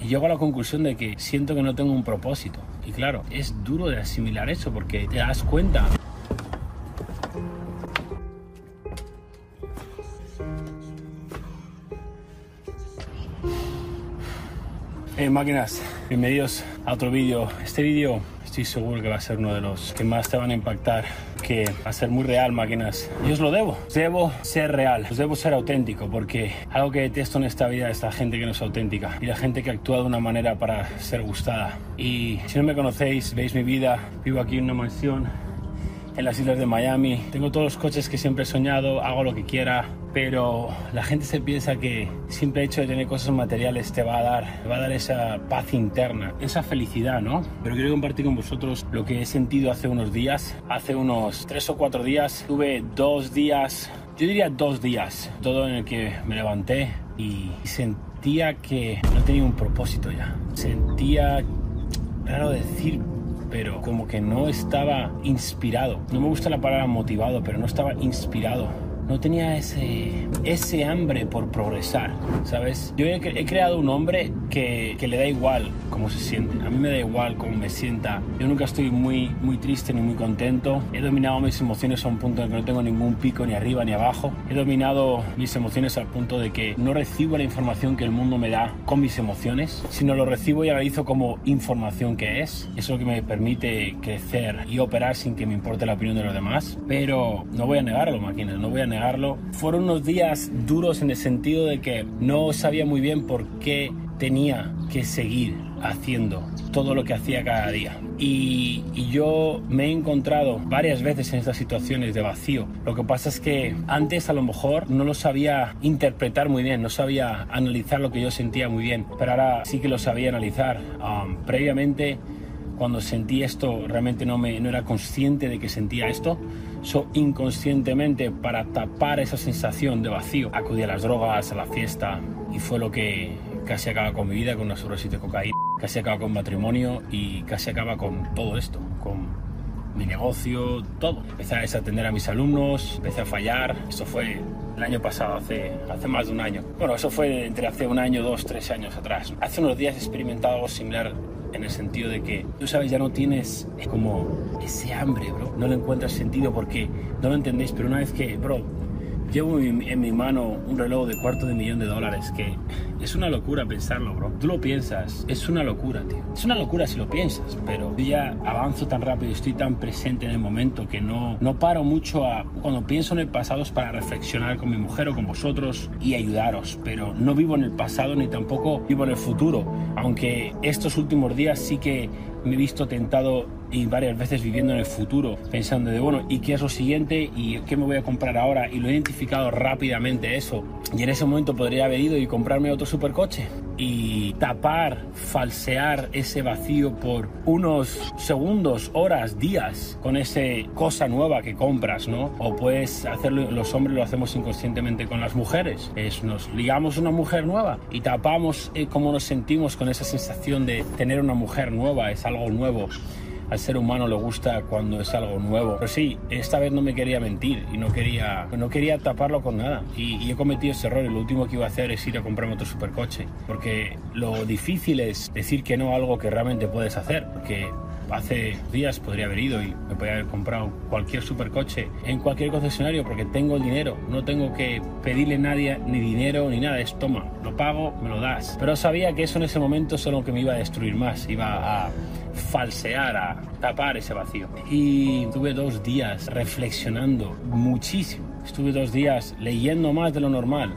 Y llego a la conclusión de que siento que no tengo un propósito. Y claro, es duro de asimilar eso porque te das cuenta. Hey máquinas, bienvenidos a otro vídeo. Este vídeo estoy seguro que va a ser uno de los que más te van a impactar, que ser muy real, máquinas. Y os lo debo, debo ser real, os debo ser auténtico, porque algo que detesto en esta vida es la gente que no es auténtica y la gente que actúa de una manera para ser gustada. Y si no me conocéis, veis mi vida, vivo aquí en una mansión en las islas de Miami. Tengo todos los coches que siempre he soñado, hago lo que quiera, pero la gente se piensa que simple hecho de tener cosas materiales te va a dar, te va a dar esa paz interna, esa felicidad, ¿no? Pero quiero compartir con vosotros lo que he sentido hace unos días. Hace unos tres o cuatro días tuve dos días, yo diría dos días, todo en el que me levanté y sentía que no tenía un propósito ya. Sentía, raro decir, pero como que no estaba inspirado. No me gusta la palabra motivado, pero no estaba inspirado no tenía ese, ese hambre por progresar, ¿sabes? Yo he, he creado un hombre que, que, le da igual cómo se siente. A mí me da igual cómo me sienta. Yo nunca estoy muy, muy triste ni muy contento. He dominado mis emociones a un punto en que no tengo ningún pico ni arriba ni abajo. He dominado mis emociones al punto de que no recibo la información que el mundo me da con mis emociones, sino lo recibo y analizo como información que es. Eso es lo que me permite crecer y operar sin que me importe la opinión de los demás. Pero no voy a negarlo, máquinas, no voy a negarlo fueron unos días duros en el sentido de que no sabía muy bien por qué tenía que seguir haciendo todo lo que hacía cada día. Y, yo me he encontrado varias veces en estas situaciones de vacío. Lo que pasa es que antes a lo mejor no lo sabía interpretar muy bien, no sabía analizar lo que yo sentía muy bien, pero ahora sí que lo sabía analizar. Um, previamente cuando sentí esto realmente no, me, no era consciente de que sentía esto. So, inconscientemente, para tapar esa sensación de vacío, acudí a las drogas, a la fiesta y fue lo que casi acaba con mi vida, con una sobredosis de cocaína, casi acaba con matrimonio y casi acaba con todo esto, con mi negocio, todo. Empecé a desatender a mis alumnos, empecé a fallar. Eso fue el año pasado, hace, hace más de un año. Bueno, eso fue entre hace un año, dos, tres años atrás. Hace unos días he experimentado algo similar en el sentido de que, tú sabes, ya no tienes como ese hambre, bro. No le encuentras sentido porque no lo entendéis, pero una vez que, bro, llevo en mi mano un reloj de cuarto de millón de dólares que es una locura pensarlo, bro. Tú lo piensas, es una locura, tío. Es una locura si lo piensas, pero yo ya avanzo tan rápido, estoy tan presente en el momento que no, no paro mucho a... Cuando pienso en el pasado es para reflexionar con mi mujer o con vosotros y ayudaros, pero no vivo en el pasado ni tampoco vivo en el futuro, aunque estos últimos días sí que me he visto tentado y varias veces viviendo en el futuro, pensando de, bueno, ¿y qué es lo siguiente? ¿Y qué me voy a comprar ahora? Y lo he identificado rápidamente eso. Y en ese momento podría haber ido y comprarme otro supercoche y tapar, falsear ese vacío por unos segundos, horas, días con esa cosa nueva que compras, ¿no? O puedes hacerlo, los hombres lo hacemos inconscientemente con las mujeres. Es, nos ligamos una mujer nueva y tapamos eh, cómo nos sentimos con esa sensación de tener una mujer nueva, es algo nuevo al ser humano le gusta cuando es algo nuevo. Pero sí, esta vez no me quería mentir y no quería, no quería taparlo con nada. Y, he cometido ese error y lo último que iba a hacer es ir a comprarme otro supercoche. Porque lo difícil es decir que no a algo que realmente puedes hacer. Porque hace días podría haber ido y me podría haber comprado cualquier supercoche en cualquier concesionario porque tengo el dinero, no tengo que pedirle a nadie ni dinero ni nada, es toma, lo pago, me lo das. Pero sabía que eso en ese momento solo que me iba a destruir más, iba a falsear, a tapar ese vacío. Y tuve dos días reflexionando muchísimo. Estuve dos días leyendo más de lo normal.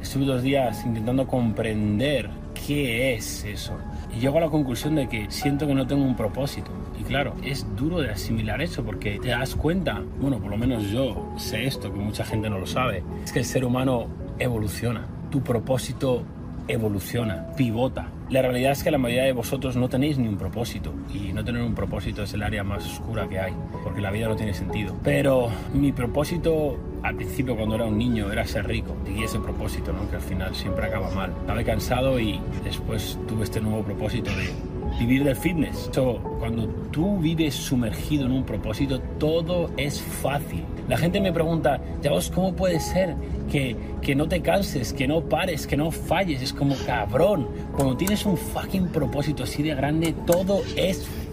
Estuve dos días intentando comprender qué es eso. Y llego a la conclusión de que siento que no tengo un propósito. Y claro, es duro de asimilar eso porque te das cuenta, bueno, por lo menos yo sé esto, que mucha gente no lo sabe, es que el ser humano evoluciona. Tu propósito evoluciona, pivota. La realidad es que la mayoría de vosotros no tenéis ni un propósito y no tener un propósito es el área más oscura que hay, porque la vida no tiene sentido. Pero mi propósito al principio cuando era un niño era ser rico y ese propósito, ¿no? que al final siempre acaba mal. Estaba cansado y después tuve este nuevo propósito de vivir del fitness. So, cuando tú vives sumergido en un propósito, todo es fácil. La gente me pregunta, ya vos, ¿cómo puede ser que, que no te canses, que no pares, que no falles? Es como cabrón. Cuando tienes un fucking propósito así de grande, todo es fácil.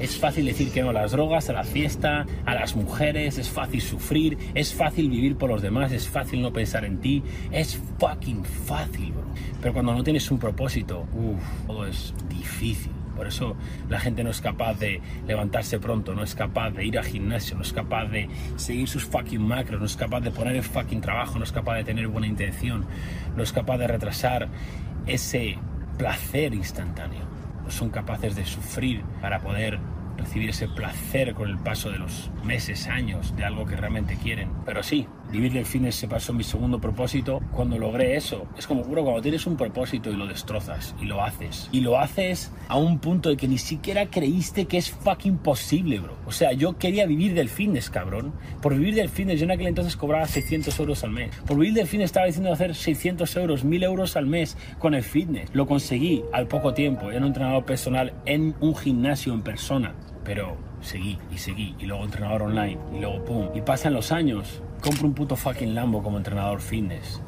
Es fácil decir que no a las drogas, a la fiesta, a las mujeres, es fácil sufrir, es fácil vivir por los demás, es fácil no pensar en ti, es fucking fácil, bro. Pero cuando no tienes un propósito, uff, todo es difícil. Por eso la gente no es capaz de levantarse pronto, no es capaz de ir al gimnasio, no es capaz de seguir sus fucking macros, no es capaz de poner el fucking trabajo, no es capaz de tener buena intención, no es capaz de retrasar ese placer instantáneo. Son capaces de sufrir para poder recibir ese placer con el paso de los meses, años de algo que realmente quieren. Pero sí, vivir del fitness se pasó mi segundo propósito. Cuando logré eso, es como, bro, cuando tienes un propósito y lo destrozas y lo haces. Y lo haces a un punto de que ni siquiera creíste que es fucking posible, bro. O sea, yo quería vivir del fitness, cabrón. Por vivir del fitness, yo en aquel entonces cobraba 600 euros al mes. Por vivir del fitness estaba diciendo hacer 600 euros, 1000 euros al mes con el fitness. Lo conseguí al poco tiempo. Era un entrenador personal en un gimnasio en persona. Pero seguí y seguí y luego entrenador online y luego pum. Y pasan los años, compro un puto fucking Lambo como entrenador fitness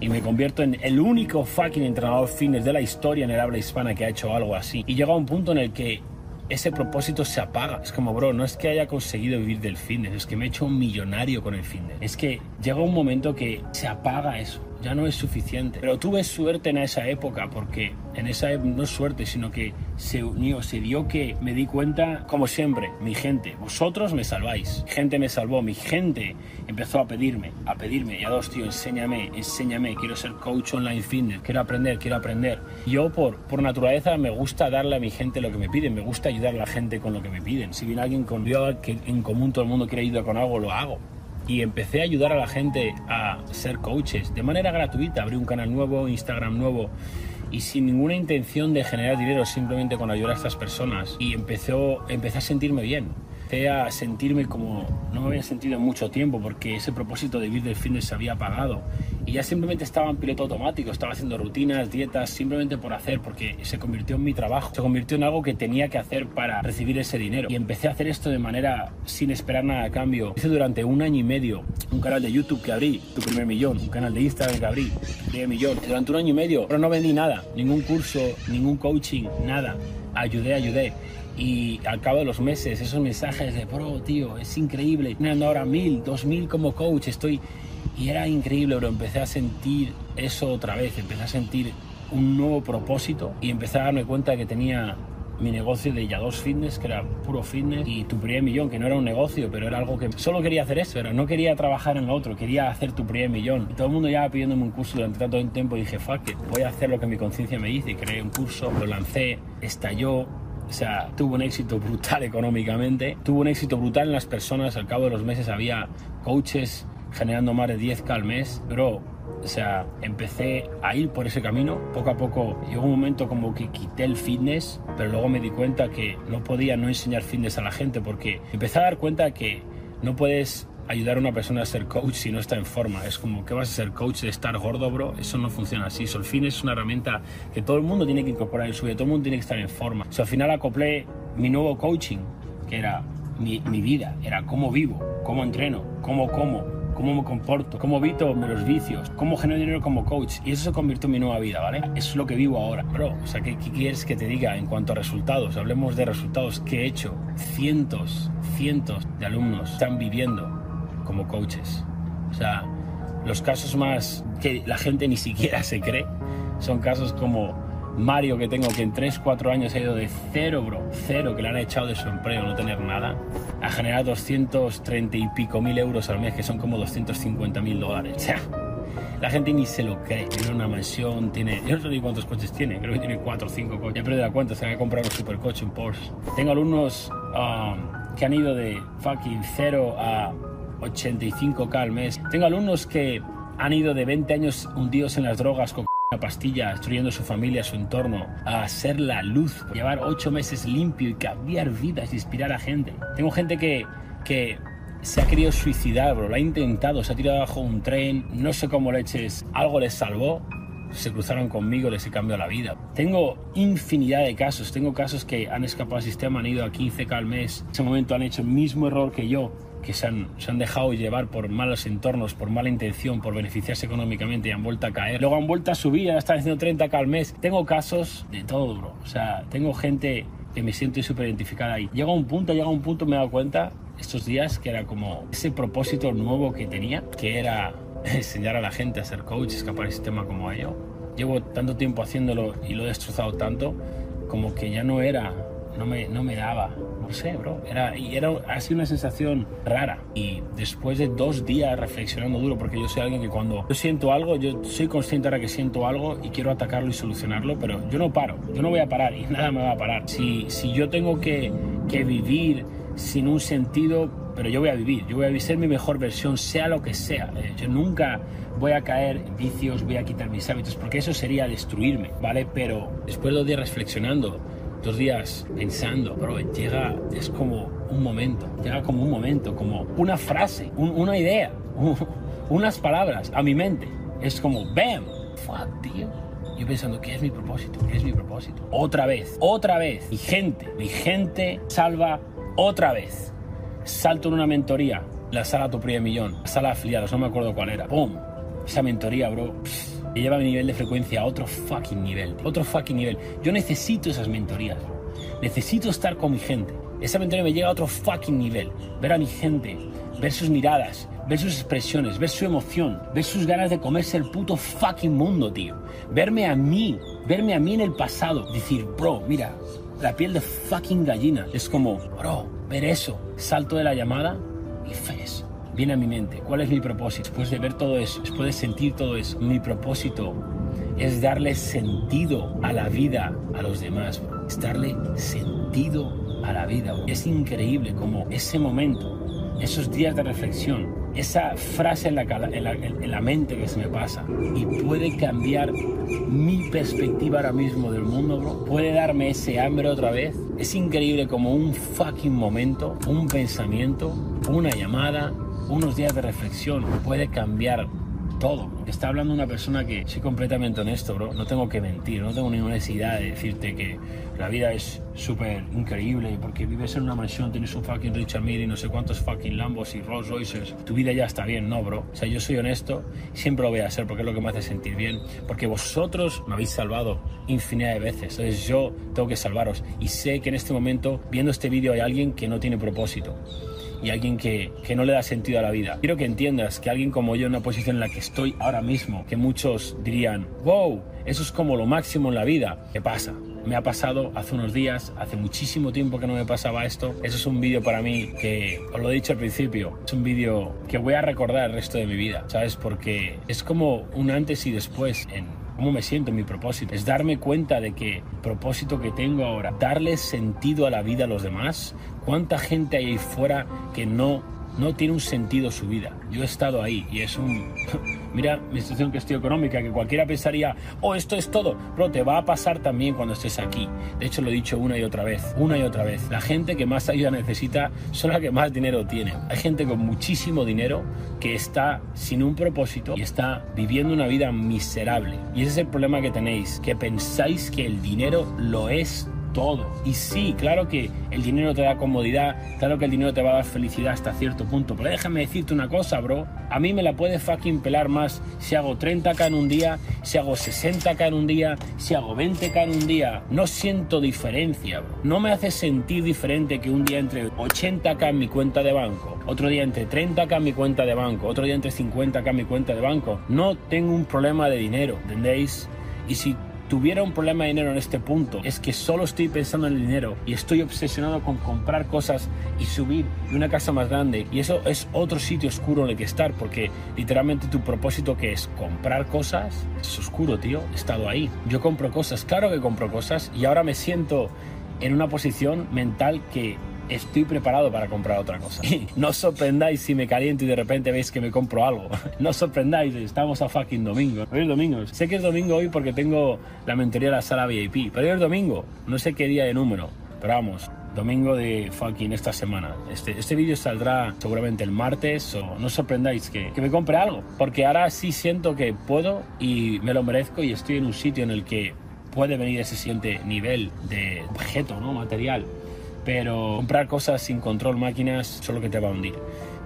y me convierto en el único fucking entrenador fitness de la historia en el habla hispana que ha hecho algo así. Y llega un punto en el que ese propósito se apaga. Es como, bro, no es que haya conseguido vivir del fitness, es que me he hecho un millonario con el fitness. Es que llega un momento que se apaga eso ya no es suficiente. Pero tuve suerte en esa época porque en esa época no suerte, sino que se unió, se dio que me di cuenta, como siempre, mi gente, vosotros me salváis, gente me salvó, mi gente empezó a pedirme, a pedirme, ya dos tío, enséñame, enséñame, quiero ser coach online fitness, quiero aprender, quiero aprender. Yo por, por naturaleza me gusta darle a mi gente lo que me piden, me gusta ayudar a la gente con lo que me piden. Si viene alguien con que en común todo el mundo quiere ayudar con algo, lo hago y empecé a ayudar a la gente a ser coaches de manera gratuita. Abrí un canal nuevo, Instagram nuevo y sin ninguna intención de generar dinero, simplemente con ayudar a estas personas. Y empecé a sentirme bien a sentirme como no me había sentido en mucho tiempo porque ese propósito de vivir del fitness se había apagado y ya simplemente estaba en piloto automático, estaba haciendo rutinas, dietas, simplemente por hacer, porque se convirtió en mi trabajo, se convirtió en algo que tenía que hacer para recibir ese dinero. Y empecé a hacer esto de manera sin esperar nada a cambio. Hice durante un año y medio un canal de YouTube que abrí, tu primer millón, un canal de Instagram que abrí, medio millón. Durante un año y medio, pero no vendí nada, ningún curso, ningún coaching, nada. Ayudé, ayudé y al cabo de los meses esos mensajes de bro tío es increíble ganando ahora mil dos mil como coach estoy y era increíble pero empecé a sentir eso otra vez empecé a sentir un nuevo propósito y empecé a darme cuenta que tenía mi negocio de Ya2 Fitness, que era puro fitness, y tu primer millón, que no era un negocio, pero era algo que solo quería hacer eso, era, no quería trabajar en lo otro, quería hacer tu primer millón. Y todo el mundo ya pidiéndome un curso durante tanto tiempo y dije, fuck it, voy a hacer lo que mi conciencia me dice, creé un curso, lo lancé, estalló, o sea, tuvo un éxito brutal económicamente, tuvo un éxito brutal en las personas, al cabo de los meses había coaches generando más de 10k al mes, pero o sea, empecé a ir por ese camino. Poco a poco llegó un momento como que quité el fitness, pero luego me di cuenta que no podía no enseñar fitness a la gente porque empecé a dar cuenta que no puedes ayudar a una persona a ser coach si no está en forma. Es como, ¿qué vas a ser coach de estar gordo, bro? Eso no funciona así. Solfin es una herramienta que todo el mundo tiene que incorporar en su vida, todo el mundo tiene que estar en forma. al final acoplé mi nuevo coaching, que era mi, mi vida, era cómo vivo, cómo entreno, cómo como, cómo me comporto, cómo evito los vicios, cómo genero dinero como coach. Y eso se convirtió en mi nueva vida, ¿vale? Eso es lo que vivo ahora. Bro, o sea, ¿qué, ¿qué, quieres que te diga en cuanto a resultados? Hablemos de resultados que he hecho. Cientos, cientos de alumnos están viviendo como coaches. O sea, los casos más que la gente ni siquiera se cree son casos como Mario que tengo que en 3, 4 años ha ido de cero, bro, cero, que le han echado de su empleo, no tener nada, a generar 230 y pico mil euros al mes, que son como 250 mil dólares. O sea, la gente ni se lo cree. Tiene una mansión, tiene. Yo no sé cuántos coches tiene, creo que tiene 4 o 5 coches. Ya perdí la cuenta, se va a comprar un supercoche, un Porsche. Tengo alumnos um, que han ido de fucking cero a 85k al mes. Tengo alumnos que han ido de 20 años hundidos en las drogas con una pastilla, destruyendo su familia, su entorno, a ser la luz, llevar 8 meses limpio y cambiar vidas, inspirar a gente. Tengo gente que, que se ha querido suicidar, bro, lo ha intentado, se ha tirado bajo un tren, no sé cómo leches, algo les salvó se cruzaron conmigo, les he cambiado la vida. Tengo infinidad de casos, tengo casos que han escapado al sistema, han ido a 15k al mes, en ese momento han hecho el mismo error que yo, que se han, se han, dejado llevar por malos entornos, por mala intención, por beneficiarse económicamente y han vuelto a caer. Luego han vuelto a subir, ahora están haciendo 30k al mes. Tengo casos de todo, bro. O sea, tengo gente que me siento súper identificada ahí. Llega un punto, llega un punto, me he dado cuenta estos días que era como ese propósito nuevo que tenía, que era enseñar a la gente a ser coach, escapar del sistema como yo. Llevo tanto tiempo haciéndolo y lo he destrozado tanto, como que ya no era, no me, no me daba, no sé, bro. Era, y era, sido una sensación rara. Y después de dos días reflexionando duro, porque yo soy alguien que cuando yo siento algo, yo soy consciente ahora que siento algo y quiero atacarlo y solucionarlo, pero yo no paro, yo no voy a parar y nada me va a parar. Si, si yo tengo que, que vivir sin un sentido, pero yo voy a vivir, yo voy a ser mi mejor versión, sea lo que sea. Eh, yo nunca voy a caer en vicios, voy a quitar mis hábitos, porque eso sería destruirme, ¿vale? Pero después de dos días reflexionando, dos días pensando, bro, llega, es como un momento, llega como un momento, como una frase, una idea, unas palabras a mi mente. Es como, ¡bam! Fuck, tío. Yo pensando, ¿qué es mi propósito? ¿Qué es mi propósito? Otra vez, otra vez. Mi gente, mi gente salva otra vez. Salto en una mentoría, la sala Tu Primer Millón, la sala de afiliados, no me acuerdo cuál era. ¡Pum! Esa mentoría, bro, me lleva mi nivel de frecuencia a otro fucking nivel. Otro fucking nivel. Yo necesito esas mentorías, Necesito estar con mi gente. Esa mentoría me llega a otro fucking nivel. Ver a mi gente, ver sus miradas, ver sus expresiones, ver su emoción, ver sus ganas de comerse el puto fucking mundo, tío. Verme a mí, verme a mí en el pasado. Decir, bro, mira, la piel de fucking gallina. Es como, bro, ver eso. Salto de la llamada y fes. Viene a mi mente, ¿cuál es mi propósito? Después de ver todo eso, después de sentir todo eso, mi propósito es darle sentido a la vida a los demás, es darle sentido a la vida. Es increíble como ese momento, esos días de reflexión, esa frase en la, en, la, mente que se me pasa y puede cambiar mi perspectiva ahora mismo del mundo, bro. Puede darme ese hambre otra vez. Es increíble como un fucking momento, un pensamiento, una llamada, unos días de reflexión puede cambiar todo. Está hablando una persona que soy completamente honesto, bro. No tengo que mentir, no tengo ninguna necesidad de decirte que la vida es súper increíble porque vives en una mansión, tienes un fucking Richard Mille y no sé cuántos fucking Lambos y Rolls Royces. Tu vida ya está bien, no, bro. O sea, yo soy honesto, siempre lo voy a hacer porque es lo que me hace sentir bien. Porque vosotros me habéis salvado infinidad de veces. Entonces yo tengo que salvaros. Y sé que en este momento, viendo este vídeo, hay alguien que no tiene propósito y alguien que, que, no le da sentido a la vida. Quiero que entiendas que alguien como yo en una posición en la que estoy ahora mismo, que muchos dirían, wow, eso es como lo máximo en la vida. ¿Qué pasa? Me ha pasado hace unos días, hace muchísimo tiempo que no me pasaba esto. Eso es un vídeo para mí que, os lo he dicho al principio, es un vídeo que voy a recordar el resto de mi vida, ¿sabes? Porque es como un antes y después en, cómo me siento, mi propósito. Es darme cuenta de que el propósito que tengo ahora, darle sentido a la vida a los demás. ¿Cuánta gente hay ahí fuera que no, no tiene un sentido su vida? Yo he estado ahí y es un... Mira mi situación que estoy económica, que cualquiera pensaría, oh, esto es todo. Pero te va a pasar también cuando estés aquí. De hecho, lo he dicho una y otra vez, una y otra vez. La gente que más ayuda necesita son la que más dinero tiene. Hay gente con muchísimo dinero que está sin un propósito y está viviendo una vida miserable. Y ese es el problema que tenéis, que pensáis que el dinero lo es todo. Y sí, claro que el dinero te da comodidad, claro que el dinero te va a dar felicidad hasta cierto punto, pero déjame decirte una cosa, bro. A mí me la puede fucking pelar más si hago 30k en un día, si hago 60k en un día, si hago 20k en un día. No siento diferencia, bro. No me hace sentir diferente que un día entre 80k en mi cuenta de banco, otro día entre 30k en mi cuenta de banco, otro día entre 50k en mi cuenta de banco. No tengo un problema de dinero, ¿entendéis? Y si tuviera un problema de dinero en este punto es que solo estoy pensando en el dinero y estoy obsesionado con comprar cosas y subir una casa más grande. Y eso es otro sitio oscuro en el que estar porque literalmente tu propósito que es comprar cosas es oscuro tío. He estado ahí. Yo compro cosas claro que compro cosas y ahora me siento en una posición mental que estoy preparado para comprar otra cosa. no os sorprendáis si me caliento y de repente veis que me compro algo. no os sorprendáis, estamos a fucking domingo. Hoy es domingo. Sé que es domingo hoy porque tengo la mentoría de la sala VIP, pero hoy es domingo. No sé qué día de número, pero vamos, domingo de fucking esta semana. Este, este vídeo saldrá seguramente el martes o no os sorprendáis que, que me compre algo, porque ahora sí siento que puedo y me lo merezco y estoy en un sitio en el que puede venir ese siguiente nivel de objeto, ¿no? material. Pero comprar cosas sin control máquinas solo que te va a hundir.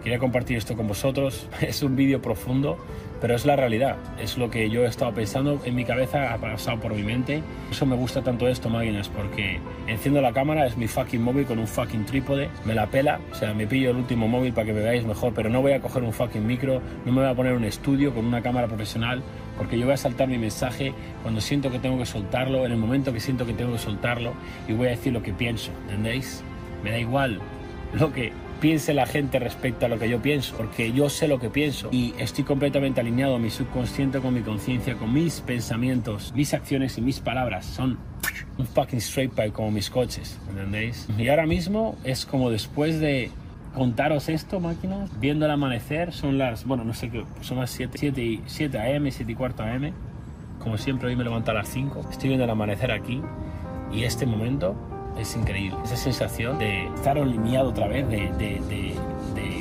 Quería compartir esto con vosotros. Es un vídeo profundo, pero es la realidad. Es lo que yo he estado pensando en mi cabeza, ha pasado por mi mente. Eso me gusta tanto esto, máquinas, porque enciendo la cámara, es mi fucking móvil con un fucking trípode, me la pela, o sea, me pillo el último móvil para que me veáis mejor, pero no voy a coger un fucking micro, no me voy a poner un estudio con una cámara profesional, porque yo voy a saltar mi mensaje cuando siento que tengo que soltarlo, en el momento que siento que tengo que soltarlo, y voy a decir lo que pienso, ¿entendéis? Me da igual lo que piense la gente respecto a lo que yo pienso, porque yo sé lo que pienso y estoy completamente alineado mi subconsciente con mi conciencia, con mis pensamientos, mis acciones y mis palabras. Son un fucking straight pipe como mis coches, ¿entendéis? Y ahora mismo es como después de contaros esto, máquinas, viendo el amanecer, son las, bueno, no sé qué, son las 7, 7, 7 am, 7 y cuarto am. Como siempre, hoy me levanto a las 5. Estoy viendo el amanecer aquí y este momento es increíble. Esa sensación de estar alineado otra vez, de, de, de, de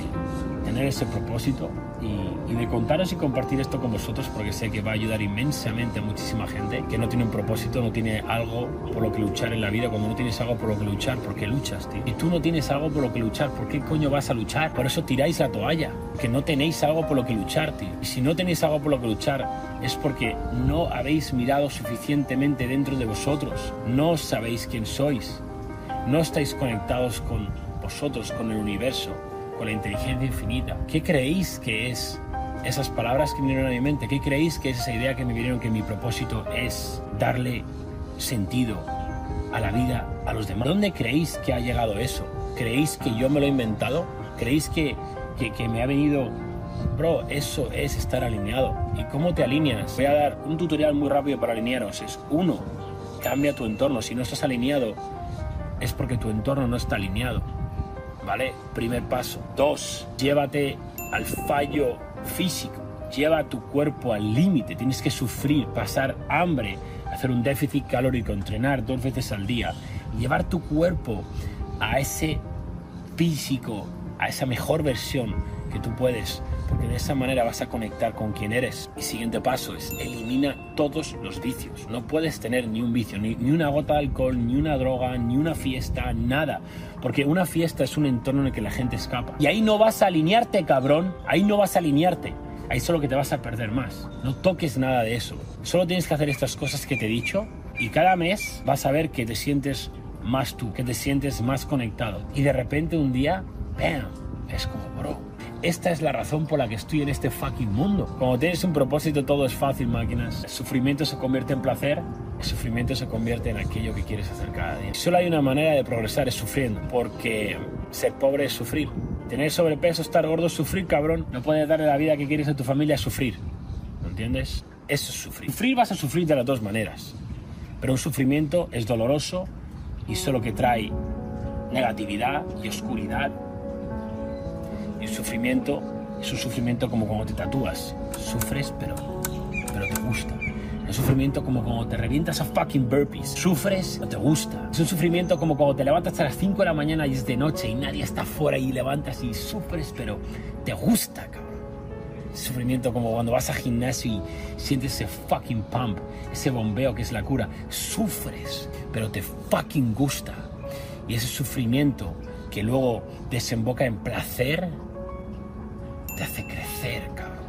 tener ese propósito y, y, de contaros y compartir esto con vosotros porque sé que va a ayudar inmensamente a muchísima gente que no tiene un propósito, no tiene algo por lo que luchar en la vida. Cuando no tienes algo por lo que luchar, ¿por qué luchas, tío? Y tú no tienes algo por lo que luchar, ¿por qué coño vas a luchar? Por eso tiráis la toalla, que no tenéis algo por lo que luchar, tío. Y si no tenéis algo por lo que luchar, es porque no habéis mirado suficientemente dentro de vosotros, no sabéis quién sois, no estáis conectados con vosotros, con el universo, la inteligencia infinita. ¿Qué creéis que es esas palabras que me vinieron a mi mente? ¿Qué creéis que es esa idea que me vinieron que mi propósito es darle sentido a la vida a los demás? ¿Dónde creéis que ha llegado eso? ¿Creéis que yo me lo he inventado? ¿Creéis que, que, que me ha venido Bro, eso es estar alineado. ¿Y cómo te alineas? Voy a dar un tutorial muy rápido para alinearos. Es uno, cambia tu entorno. Si no estás alineado, es porque tu entorno no está alineado. ¿Vale? Primer paso. Dos, llévate al fallo físico. Lleva tu cuerpo al límite. Tienes que sufrir, pasar hambre, hacer un déficit calórico, entrenar dos veces al día. Llevar tu cuerpo a ese físico, a esa mejor versión que tú puedes porque de esa manera vas a conectar con quien eres. Y siguiente paso es elimina todos los vicios. No puedes tener ni un vicio, ni, ni, una gota de alcohol, ni una droga, ni una fiesta, nada. Porque una fiesta es un entorno en el que la gente escapa. Y ahí no vas a alinearte, cabrón. Ahí no vas a alinearte. Ahí solo que te vas a perder más. No toques nada de eso. Solo tienes que hacer estas cosas que te he dicho y cada mes vas a ver que te sientes más tú, que te sientes más conectado. Y de repente un día, ¡bam! Es como, bro, esta es la razón por la que estoy en este fucking mundo. Cuando tienes un propósito todo es fácil, máquinas. El sufrimiento se convierte en placer, el sufrimiento se convierte en aquello que quieres hacer cada día. Solo hay una manera de progresar, es sufriendo, porque ser pobre es sufrir. Tener sobrepeso, estar gordo es sufrir, cabrón. No puedes darle la vida que quieres a tu familia a sufrir. ¿No entiendes? Eso es sufrir. Sufrir vas a sufrir de las dos maneras. Pero un sufrimiento es doloroso y solo que trae negatividad y oscuridad y sufrimiento es un sufrimiento como cuando te tatúas. Sufres, pero, pero te gusta. El sufrimiento como cuando te revientas a fucking burpees. Sufres, pero te gusta. Es un sufrimiento como cuando te levantas a las 5 de la mañana y es de noche y nadie está afuera y levantas y sufres, pero te gusta, cabrón. Sufrimiento como cuando vas al gimnasio y sientes ese fucking pump, ese bombeo que es la cura. Sufres, pero te fucking gusta. Y ese sufrimiento que luego desemboca en placer, te hace crecer, cabrón.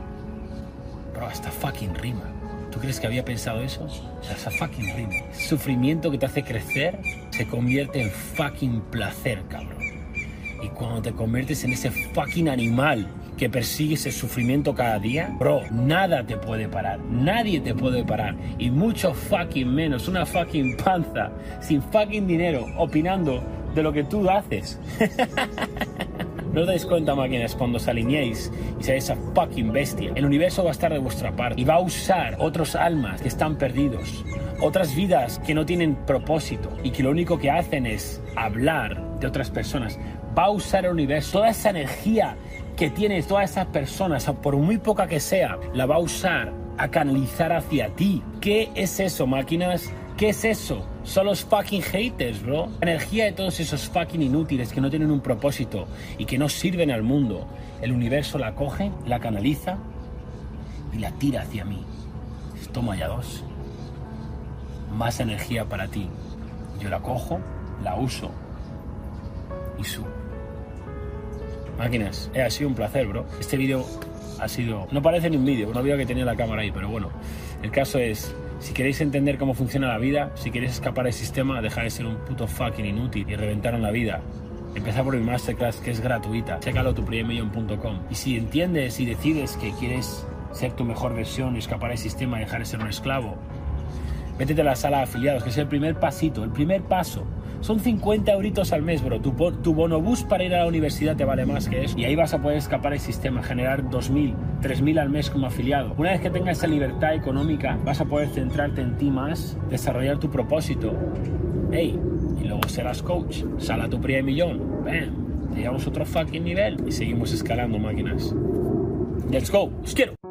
Bro, hasta fucking rima. ¿Tú crees que había pensado eso? Esa fucking rima. Sufrimiento que te hace crecer se convierte en fucking placer, cabrón. Y cuando te conviertes en ese fucking animal que persigues el sufrimiento cada día, bro, nada te puede parar, nadie te puede parar, y mucho fucking menos una fucking panza sin fucking dinero opinando de lo que tú haces. No os dais cuenta, máquinas, cuando os alineéis y seáis esa fucking bestia. El universo va a estar de vuestra parte y va a usar otros almas que están perdidos, otras vidas que no tienen propósito y que lo único que hacen es hablar de otras personas. Va a usar el universo, toda esa energía que tiene todas esas personas, por muy poca que sea, la va a usar a canalizar hacia ti. ¿Qué es eso, máquinas? ¿Qué es eso? Son los fucking haters, bro. La energía de todos esos fucking inútiles que no tienen un propósito y que no sirven al mundo. El universo la coge, la canaliza y la tira hacia mí. Toma ya dos. Más energía para ti. Yo la cojo, la uso y subo. Máquinas, eh, ha sido un placer, bro. Este vídeo ha sido... No parece ni un vídeo, no había que tenía la cámara ahí, pero bueno. El caso es, si queréis entender cómo funciona la vida, si queréis escapar del sistema, dejar de ser un puto fucking inútil y reventar en la vida, Empieza por mi masterclass que es gratuita. Chécalo tu Y si entiendes y decides que quieres ser tu mejor versión, escapar del sistema, dejar de ser un esclavo, métete a la sala de afiliados, que es el primer pasito, el primer paso. Son 50 euritos al mes, bro. Tu, tu bonobús para ir a la universidad te vale más que eso. Y ahí vas a poder escapar del sistema, generar 2.000, 3.000 al mes como afiliado. Una vez que tengas esa libertad económica, vas a poder centrarte en ti más, desarrollar tu propósito. Hey, y luego serás coach. Sal a tu primer millón. Bam. Te llevamos otro fucking nivel y seguimos escalando máquinas. Let's go. Os quiero.